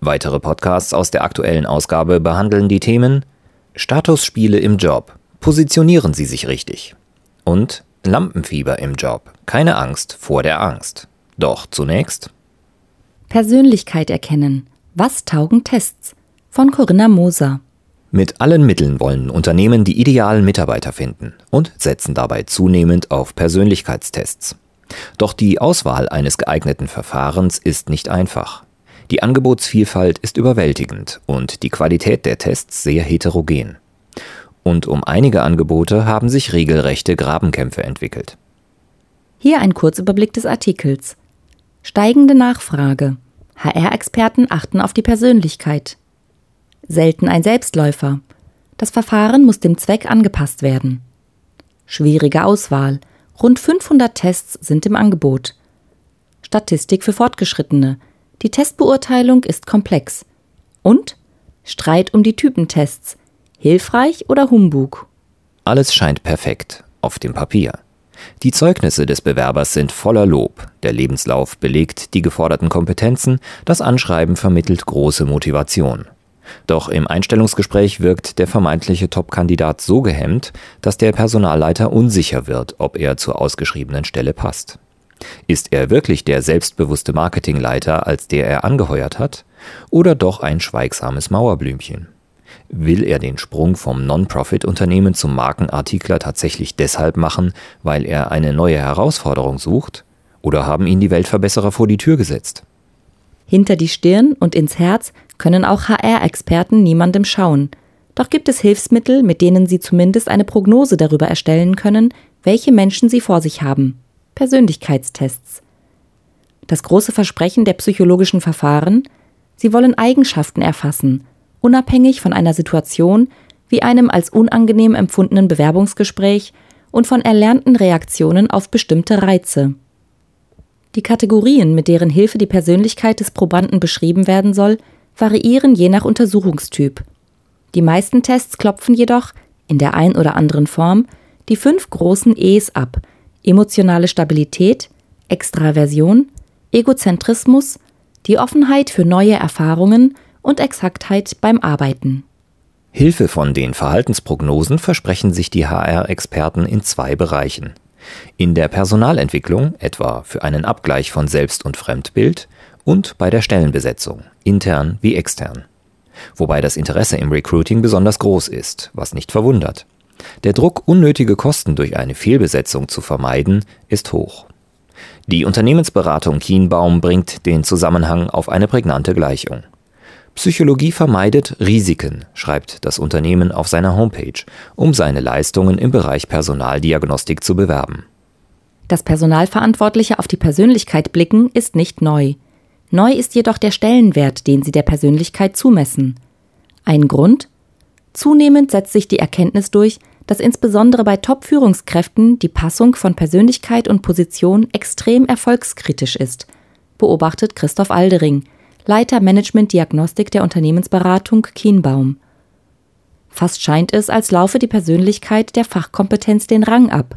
Weitere Podcasts aus der aktuellen Ausgabe behandeln die Themen Statusspiele im Job. Positionieren Sie sich richtig. Und Lampenfieber im Job. Keine Angst vor der Angst. Doch zunächst Persönlichkeit erkennen. Was taugen Tests? Von Corinna Moser. Mit allen Mitteln wollen Unternehmen die idealen Mitarbeiter finden und setzen dabei zunehmend auf Persönlichkeitstests. Doch die Auswahl eines geeigneten Verfahrens ist nicht einfach. Die Angebotsvielfalt ist überwältigend und die Qualität der Tests sehr heterogen. Und um einige Angebote haben sich regelrechte Grabenkämpfe entwickelt. Hier ein Kurzüberblick des Artikels. Steigende Nachfrage. HR-Experten achten auf die Persönlichkeit. Selten ein Selbstläufer. Das Verfahren muss dem Zweck angepasst werden. Schwierige Auswahl. Rund 500 Tests sind im Angebot. Statistik für Fortgeschrittene. Die Testbeurteilung ist komplex. Und Streit um die Typentests. Hilfreich oder Humbug? Alles scheint perfekt auf dem Papier. Die Zeugnisse des Bewerbers sind voller Lob, der Lebenslauf belegt die geforderten Kompetenzen, das Anschreiben vermittelt große Motivation. Doch im Einstellungsgespräch wirkt der vermeintliche Top-Kandidat so gehemmt, dass der Personalleiter unsicher wird, ob er zur ausgeschriebenen Stelle passt. Ist er wirklich der selbstbewusste Marketingleiter, als der er angeheuert hat? Oder doch ein schweigsames Mauerblümchen? Will er den Sprung vom Non-Profit-Unternehmen zum Markenartikler tatsächlich deshalb machen, weil er eine neue Herausforderung sucht? Oder haben ihn die Weltverbesserer vor die Tür gesetzt? Hinter die Stirn und ins Herz können auch HR-Experten niemandem schauen. Doch gibt es Hilfsmittel, mit denen sie zumindest eine Prognose darüber erstellen können, welche Menschen sie vor sich haben. Persönlichkeitstests. Das große Versprechen der psychologischen Verfahren, sie wollen Eigenschaften erfassen, unabhängig von einer Situation wie einem als unangenehm empfundenen Bewerbungsgespräch und von erlernten Reaktionen auf bestimmte Reize. Die Kategorien, mit deren Hilfe die Persönlichkeit des Probanden beschrieben werden soll, variieren je nach Untersuchungstyp. Die meisten Tests klopfen jedoch, in der ein oder anderen Form, die fünf großen E's ab, emotionale Stabilität, Extraversion, Egozentrismus, die Offenheit für neue Erfahrungen und Exaktheit beim Arbeiten. Hilfe von den Verhaltensprognosen versprechen sich die HR-Experten in zwei Bereichen. In der Personalentwicklung, etwa für einen Abgleich von Selbst- und Fremdbild, und bei der Stellenbesetzung, intern wie extern. Wobei das Interesse im Recruiting besonders groß ist, was nicht verwundert. Der Druck, unnötige Kosten durch eine Fehlbesetzung zu vermeiden, ist hoch. Die Unternehmensberatung Kienbaum bringt den Zusammenhang auf eine prägnante Gleichung. Psychologie vermeidet Risiken, schreibt das Unternehmen auf seiner Homepage, um seine Leistungen im Bereich Personaldiagnostik zu bewerben. Das Personalverantwortliche auf die Persönlichkeit blicken ist nicht neu. Neu ist jedoch der Stellenwert, den sie der Persönlichkeit zumessen. Ein Grund? Zunehmend setzt sich die Erkenntnis durch, dass insbesondere bei Top-Führungskräften die Passung von Persönlichkeit und Position extrem erfolgskritisch ist, beobachtet Christoph Aldering, Leiter Management Diagnostik der Unternehmensberatung Kienbaum. Fast scheint es, als laufe die Persönlichkeit der Fachkompetenz den Rang ab.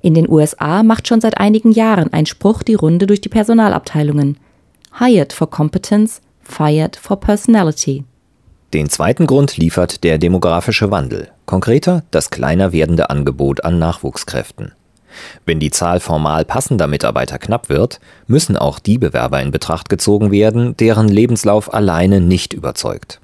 In den USA macht schon seit einigen Jahren ein Spruch die Runde durch die Personalabteilungen. Hired for Competence, fired for Personality. Den zweiten Grund liefert der demografische Wandel, konkreter das kleiner werdende Angebot an Nachwuchskräften. Wenn die Zahl formal passender Mitarbeiter knapp wird, müssen auch die Bewerber in Betracht gezogen werden, deren Lebenslauf alleine nicht überzeugt.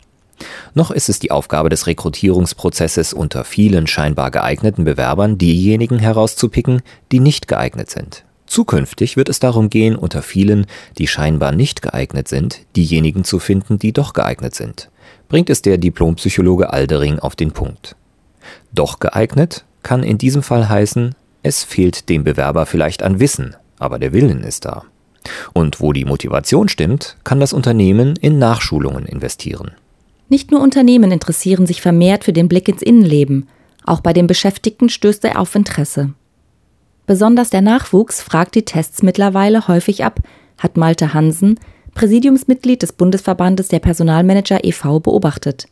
Noch ist es die Aufgabe des Rekrutierungsprozesses unter vielen scheinbar geeigneten Bewerbern, diejenigen herauszupicken, die nicht geeignet sind. Zukünftig wird es darum gehen, unter vielen, die scheinbar nicht geeignet sind, diejenigen zu finden, die doch geeignet sind bringt es der Diplompsychologe Aldering auf den Punkt. Doch geeignet kann in diesem Fall heißen, es fehlt dem Bewerber vielleicht an Wissen, aber der Willen ist da. Und wo die Motivation stimmt, kann das Unternehmen in Nachschulungen investieren. Nicht nur Unternehmen interessieren sich vermehrt für den Blick ins Innenleben, auch bei den Beschäftigten stößt er auf Interesse. Besonders der Nachwuchs fragt die Tests mittlerweile häufig ab, hat Malte Hansen, Präsidiumsmitglied des Bundesverbandes der Personalmanager e.V., beobachtet.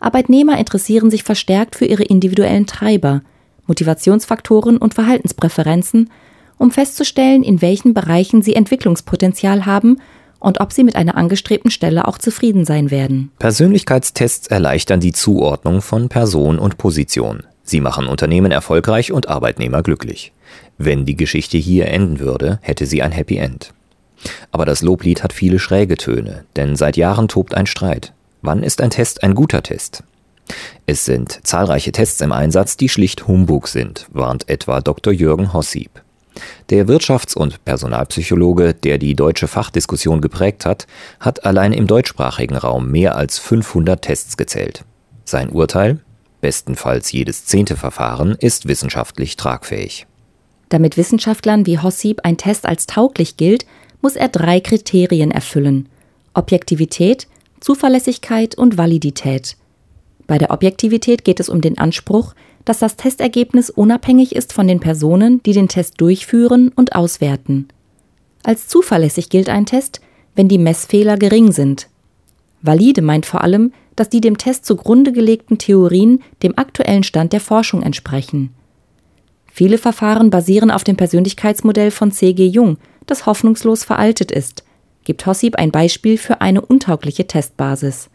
Arbeitnehmer interessieren sich verstärkt für ihre individuellen Treiber, Motivationsfaktoren und Verhaltenspräferenzen, um festzustellen, in welchen Bereichen sie Entwicklungspotenzial haben und ob sie mit einer angestrebten Stelle auch zufrieden sein werden. Persönlichkeitstests erleichtern die Zuordnung von Person und Position. Sie machen Unternehmen erfolgreich und Arbeitnehmer glücklich. Wenn die Geschichte hier enden würde, hätte sie ein Happy End. Aber das Loblied hat viele schräge Töne, denn seit Jahren tobt ein Streit. Wann ist ein Test ein guter Test? Es sind zahlreiche Tests im Einsatz, die schlicht Humbug sind, warnt etwa Dr. Jürgen Hossieb. Der Wirtschafts- und Personalpsychologe, der die deutsche Fachdiskussion geprägt hat, hat allein im deutschsprachigen Raum mehr als 500 Tests gezählt. Sein Urteil? Bestenfalls jedes zehnte Verfahren ist wissenschaftlich tragfähig. Damit Wissenschaftlern wie Hossieb ein Test als tauglich gilt, muss er drei Kriterien erfüllen: Objektivität, Zuverlässigkeit und Validität. Bei der Objektivität geht es um den Anspruch, dass das Testergebnis unabhängig ist von den Personen, die den Test durchführen und auswerten. Als zuverlässig gilt ein Test, wenn die Messfehler gering sind. Valide meint vor allem, dass die dem Test zugrunde gelegten Theorien dem aktuellen Stand der Forschung entsprechen. Viele Verfahren basieren auf dem Persönlichkeitsmodell von C.G. Jung, das hoffnungslos veraltet ist, gibt Hossip ein Beispiel für eine untaugliche Testbasis.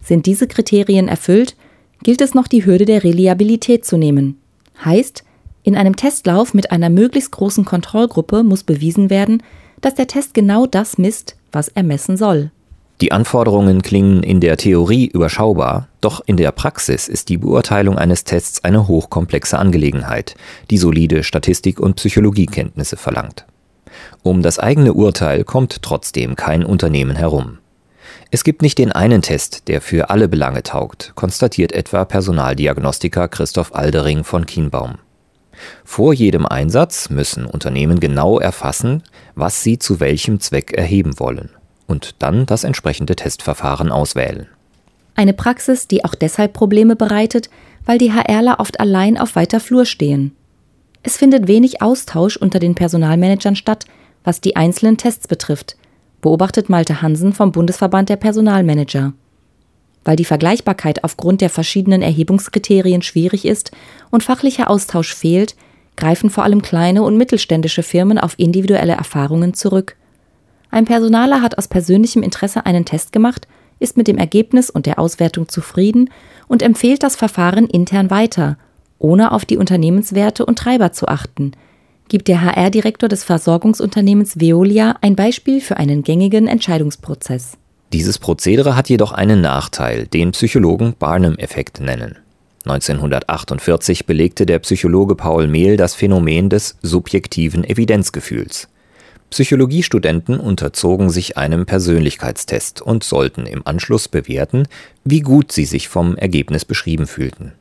Sind diese Kriterien erfüllt, gilt es noch die Hürde der Reliabilität zu nehmen. Heißt, in einem Testlauf mit einer möglichst großen Kontrollgruppe muss bewiesen werden, dass der Test genau das misst, was er messen soll. Die Anforderungen klingen in der Theorie überschaubar, doch in der Praxis ist die Beurteilung eines Tests eine hochkomplexe Angelegenheit, die solide Statistik- und Psychologiekenntnisse verlangt. Um das eigene Urteil kommt trotzdem kein Unternehmen herum. Es gibt nicht den einen Test, der für alle Belange taugt, konstatiert etwa Personaldiagnostiker Christoph Aldering von Kienbaum. Vor jedem Einsatz müssen Unternehmen genau erfassen, was sie zu welchem Zweck erheben wollen und dann das entsprechende Testverfahren auswählen. Eine Praxis, die auch deshalb Probleme bereitet, weil die HRler oft allein auf weiter Flur stehen. Es findet wenig Austausch unter den Personalmanagern statt, was die einzelnen Tests betrifft, beobachtet Malte Hansen vom Bundesverband der Personalmanager. Weil die Vergleichbarkeit aufgrund der verschiedenen Erhebungskriterien schwierig ist und fachlicher Austausch fehlt, greifen vor allem kleine und mittelständische Firmen auf individuelle Erfahrungen zurück. Ein Personaler hat aus persönlichem Interesse einen Test gemacht, ist mit dem Ergebnis und der Auswertung zufrieden und empfiehlt das Verfahren intern weiter, ohne auf die Unternehmenswerte und Treiber zu achten, gibt der HR-Direktor des Versorgungsunternehmens Veolia ein Beispiel für einen gängigen Entscheidungsprozess. Dieses Prozedere hat jedoch einen Nachteil, den Psychologen Barnum-Effekt nennen. 1948 belegte der Psychologe Paul Mehl das Phänomen des subjektiven Evidenzgefühls. Psychologiestudenten unterzogen sich einem Persönlichkeitstest und sollten im Anschluss bewerten, wie gut sie sich vom Ergebnis beschrieben fühlten.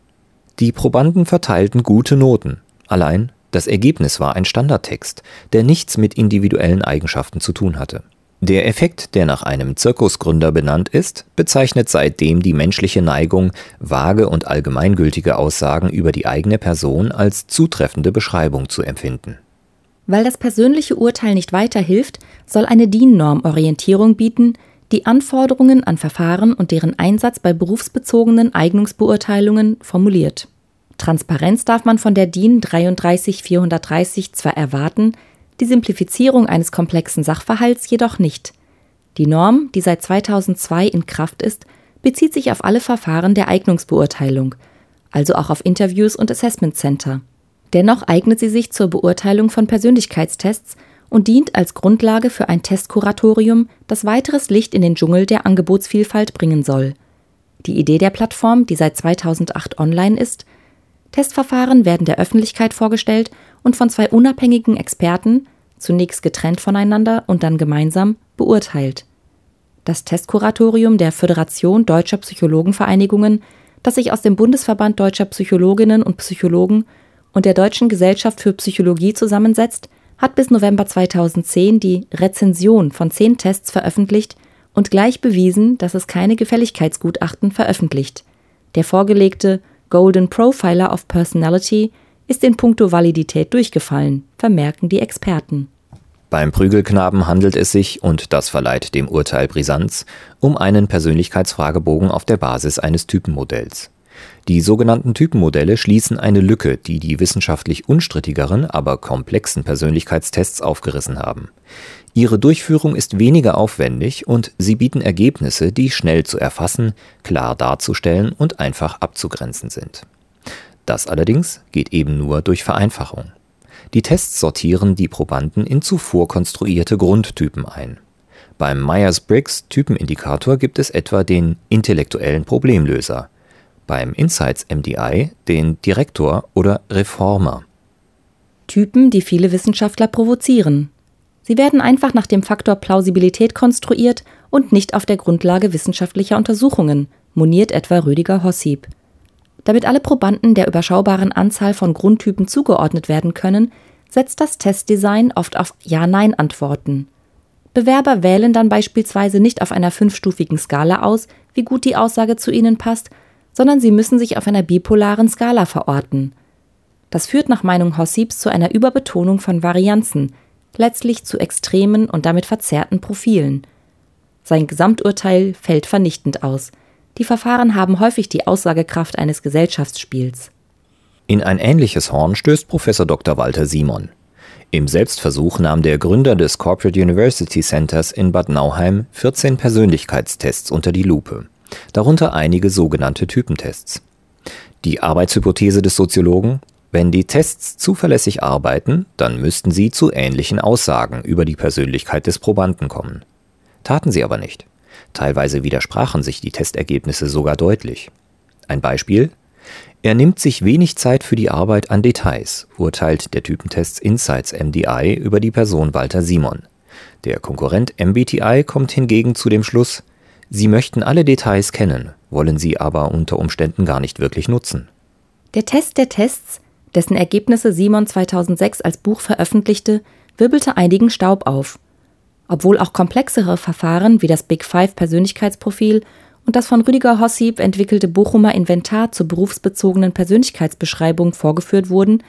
Die Probanden verteilten gute Noten, allein das Ergebnis war ein Standardtext, der nichts mit individuellen Eigenschaften zu tun hatte. Der Effekt, der nach einem Zirkusgründer benannt ist, bezeichnet seitdem die menschliche Neigung, vage und allgemeingültige Aussagen über die eigene Person als zutreffende Beschreibung zu empfinden. Weil das persönliche Urteil nicht weiterhilft, soll eine DIN-Norm Orientierung bieten, die Anforderungen an Verfahren und deren Einsatz bei berufsbezogenen Eignungsbeurteilungen formuliert. Transparenz darf man von der DIN 33430 zwar erwarten, die Simplifizierung eines komplexen Sachverhalts jedoch nicht. Die Norm, die seit 2002 in Kraft ist, bezieht sich auf alle Verfahren der Eignungsbeurteilung, also auch auf Interviews und Assessment Center. Dennoch eignet sie sich zur Beurteilung von Persönlichkeitstests und dient als Grundlage für ein Testkuratorium, das weiteres Licht in den Dschungel der Angebotsvielfalt bringen soll. Die Idee der Plattform, die seit 2008 online ist, Testverfahren werden der Öffentlichkeit vorgestellt und von zwei unabhängigen Experten, zunächst getrennt voneinander und dann gemeinsam, beurteilt. Das Testkuratorium der Föderation Deutscher Psychologenvereinigungen, das sich aus dem Bundesverband Deutscher Psychologinnen und Psychologen und der Deutschen Gesellschaft für Psychologie zusammensetzt, hat bis November 2010 die Rezension von zehn Tests veröffentlicht und gleich bewiesen, dass es keine Gefälligkeitsgutachten veröffentlicht. Der vorgelegte Golden Profiler of Personality ist in puncto Validität durchgefallen, vermerken die Experten. Beim Prügelknaben handelt es sich, und das verleiht dem Urteil Brisanz, um einen Persönlichkeitsfragebogen auf der Basis eines Typenmodells. Die sogenannten Typenmodelle schließen eine Lücke, die die wissenschaftlich unstrittigeren, aber komplexen Persönlichkeitstests aufgerissen haben. Ihre Durchführung ist weniger aufwendig und sie bieten Ergebnisse, die schnell zu erfassen, klar darzustellen und einfach abzugrenzen sind. Das allerdings geht eben nur durch Vereinfachung. Die Tests sortieren die Probanden in zuvor konstruierte Grundtypen ein. Beim Myers-Briggs Typenindikator gibt es etwa den intellektuellen Problemlöser, beim Insights MDI den Direktor oder Reformer. Typen, die viele Wissenschaftler provozieren. Sie werden einfach nach dem Faktor Plausibilität konstruiert und nicht auf der Grundlage wissenschaftlicher Untersuchungen, moniert etwa Rüdiger Hossip. Damit alle Probanden der überschaubaren Anzahl von Grundtypen zugeordnet werden können, setzt das Testdesign oft auf Ja-Nein-Antworten. Bewerber wählen dann beispielsweise nicht auf einer fünfstufigen Skala aus, wie gut die Aussage zu ihnen passt, sondern sie müssen sich auf einer bipolaren Skala verorten. Das führt nach Meinung Hossips zu einer Überbetonung von Varianzen, letztlich zu extremen und damit verzerrten Profilen. Sein Gesamturteil fällt vernichtend aus – die Verfahren haben häufig die Aussagekraft eines Gesellschaftsspiels. In ein ähnliches Horn stößt Professor Dr. Walter Simon. Im Selbstversuch nahm der Gründer des Corporate University Centers in Bad Nauheim 14 Persönlichkeitstests unter die Lupe, darunter einige sogenannte Typentests. Die Arbeitshypothese des Soziologen, wenn die Tests zuverlässig arbeiten, dann müssten sie zu ähnlichen Aussagen über die Persönlichkeit des Probanden kommen. Taten sie aber nicht. Teilweise widersprachen sich die Testergebnisse sogar deutlich. Ein Beispiel? Er nimmt sich wenig Zeit für die Arbeit an Details, urteilt der Typentest Insights MDI über die Person Walter Simon. Der Konkurrent MBTI kommt hingegen zu dem Schluss, Sie möchten alle Details kennen, wollen sie aber unter Umständen gar nicht wirklich nutzen. Der Test der Tests, dessen Ergebnisse Simon 2006 als Buch veröffentlichte, wirbelte einigen Staub auf obwohl auch komplexere Verfahren wie das Big Five Persönlichkeitsprofil und das von Rüdiger Hossip entwickelte Bochumer Inventar zur berufsbezogenen Persönlichkeitsbeschreibung vorgeführt wurden,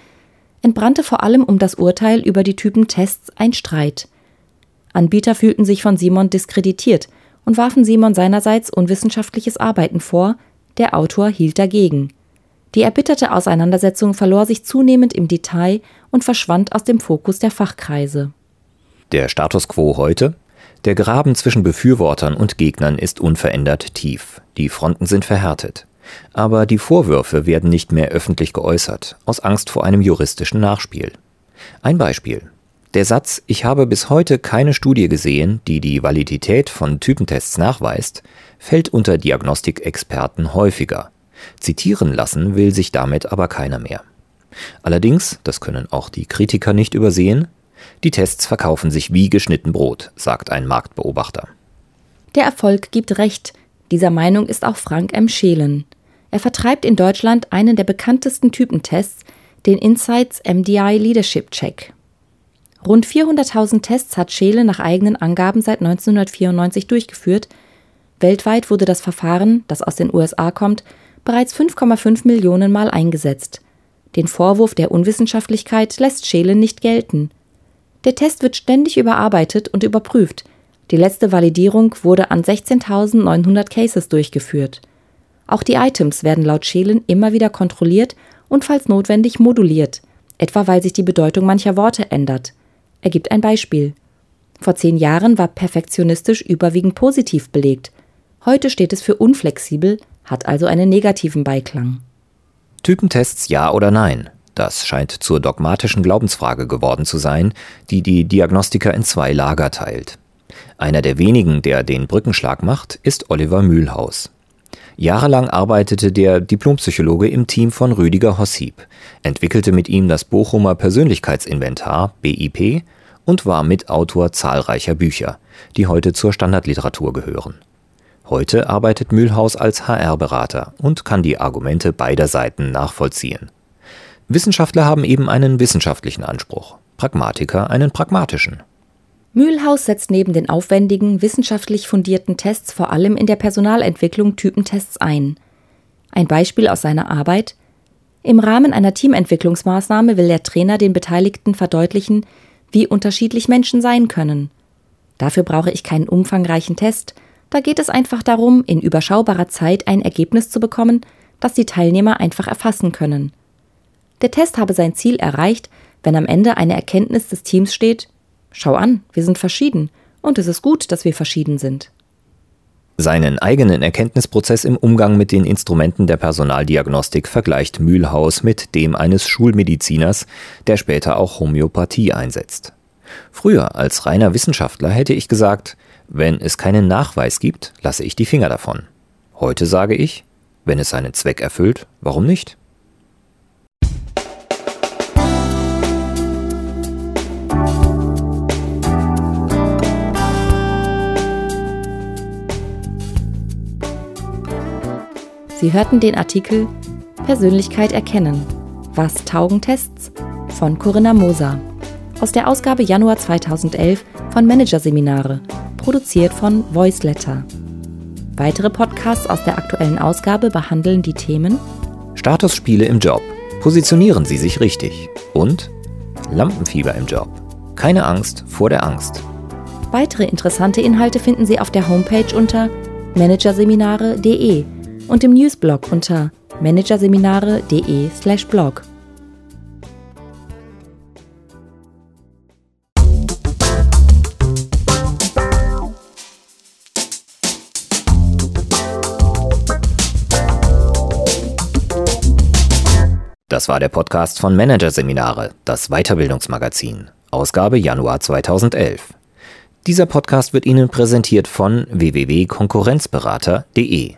entbrannte vor allem um das Urteil über die Typentests ein Streit. Anbieter fühlten sich von Simon diskreditiert und warfen Simon seinerseits unwissenschaftliches Arbeiten vor, der Autor hielt dagegen. Die erbitterte Auseinandersetzung verlor sich zunehmend im Detail und verschwand aus dem Fokus der Fachkreise. Der Status quo heute? Der Graben zwischen Befürwortern und Gegnern ist unverändert tief. Die Fronten sind verhärtet. Aber die Vorwürfe werden nicht mehr öffentlich geäußert, aus Angst vor einem juristischen Nachspiel. Ein Beispiel. Der Satz Ich habe bis heute keine Studie gesehen, die die Validität von Typentests nachweist, fällt unter Diagnostikexperten häufiger. Zitieren lassen will sich damit aber keiner mehr. Allerdings, das können auch die Kritiker nicht übersehen, die Tests verkaufen sich wie geschnitten Brot, sagt ein Marktbeobachter. Der Erfolg gibt recht. Dieser Meinung ist auch Frank M. Scheelen. Er vertreibt in Deutschland einen der bekanntesten Typentests, den Insights MDI Leadership Check. Rund 400.000 Tests hat Scheele nach eigenen Angaben seit 1994 durchgeführt. Weltweit wurde das Verfahren, das aus den USA kommt, bereits 5,5 Millionen Mal eingesetzt. Den Vorwurf der Unwissenschaftlichkeit lässt Scheele nicht gelten. Der Test wird ständig überarbeitet und überprüft. Die letzte Validierung wurde an 16.900 Cases durchgeführt. Auch die Items werden laut Schelen immer wieder kontrolliert und falls notwendig moduliert, etwa weil sich die Bedeutung mancher Worte ändert. Er gibt ein Beispiel. Vor zehn Jahren war perfektionistisch überwiegend positiv belegt. Heute steht es für unflexibel, hat also einen negativen Beiklang. Typentests ja oder nein? Das scheint zur dogmatischen Glaubensfrage geworden zu sein, die die Diagnostiker in zwei Lager teilt. Einer der wenigen, der den Brückenschlag macht, ist Oliver Mühlhaus. Jahrelang arbeitete der Diplompsychologe im Team von Rüdiger Hossip, entwickelte mit ihm das Bochumer Persönlichkeitsinventar BIP und war Mitautor zahlreicher Bücher, die heute zur Standardliteratur gehören. Heute arbeitet Mühlhaus als HR-Berater und kann die Argumente beider Seiten nachvollziehen. Wissenschaftler haben eben einen wissenschaftlichen Anspruch, Pragmatiker einen pragmatischen. Mühlhaus setzt neben den aufwendigen, wissenschaftlich fundierten Tests vor allem in der Personalentwicklung Typentests ein. Ein Beispiel aus seiner Arbeit Im Rahmen einer Teamentwicklungsmaßnahme will der Trainer den Beteiligten verdeutlichen, wie unterschiedlich Menschen sein können. Dafür brauche ich keinen umfangreichen Test, da geht es einfach darum, in überschaubarer Zeit ein Ergebnis zu bekommen, das die Teilnehmer einfach erfassen können. Der Test habe sein Ziel erreicht, wenn am Ende eine Erkenntnis des Teams steht, Schau an, wir sind verschieden, und es ist gut, dass wir verschieden sind. Seinen eigenen Erkenntnisprozess im Umgang mit den Instrumenten der Personaldiagnostik vergleicht Mühlhaus mit dem eines Schulmediziners, der später auch Homöopathie einsetzt. Früher als reiner Wissenschaftler hätte ich gesagt, wenn es keinen Nachweis gibt, lasse ich die Finger davon. Heute sage ich, wenn es seinen Zweck erfüllt, warum nicht? Sie hörten den Artikel Persönlichkeit erkennen. Was taugen Tests? von Corinna Moser aus der Ausgabe Januar 2011 von Managerseminare, produziert von Voiceletter. Weitere Podcasts aus der aktuellen Ausgabe behandeln die Themen Statusspiele im Job. Positionieren Sie sich richtig. Und Lampenfieber im Job. Keine Angst vor der Angst. Weitere interessante Inhalte finden Sie auf der Homepage unter managerseminare.de und im Newsblog unter managerseminare.de/blog. Das war der Podcast von Managerseminare, das Weiterbildungsmagazin, Ausgabe Januar 2011. Dieser Podcast wird Ihnen präsentiert von www.konkurrenzberater.de.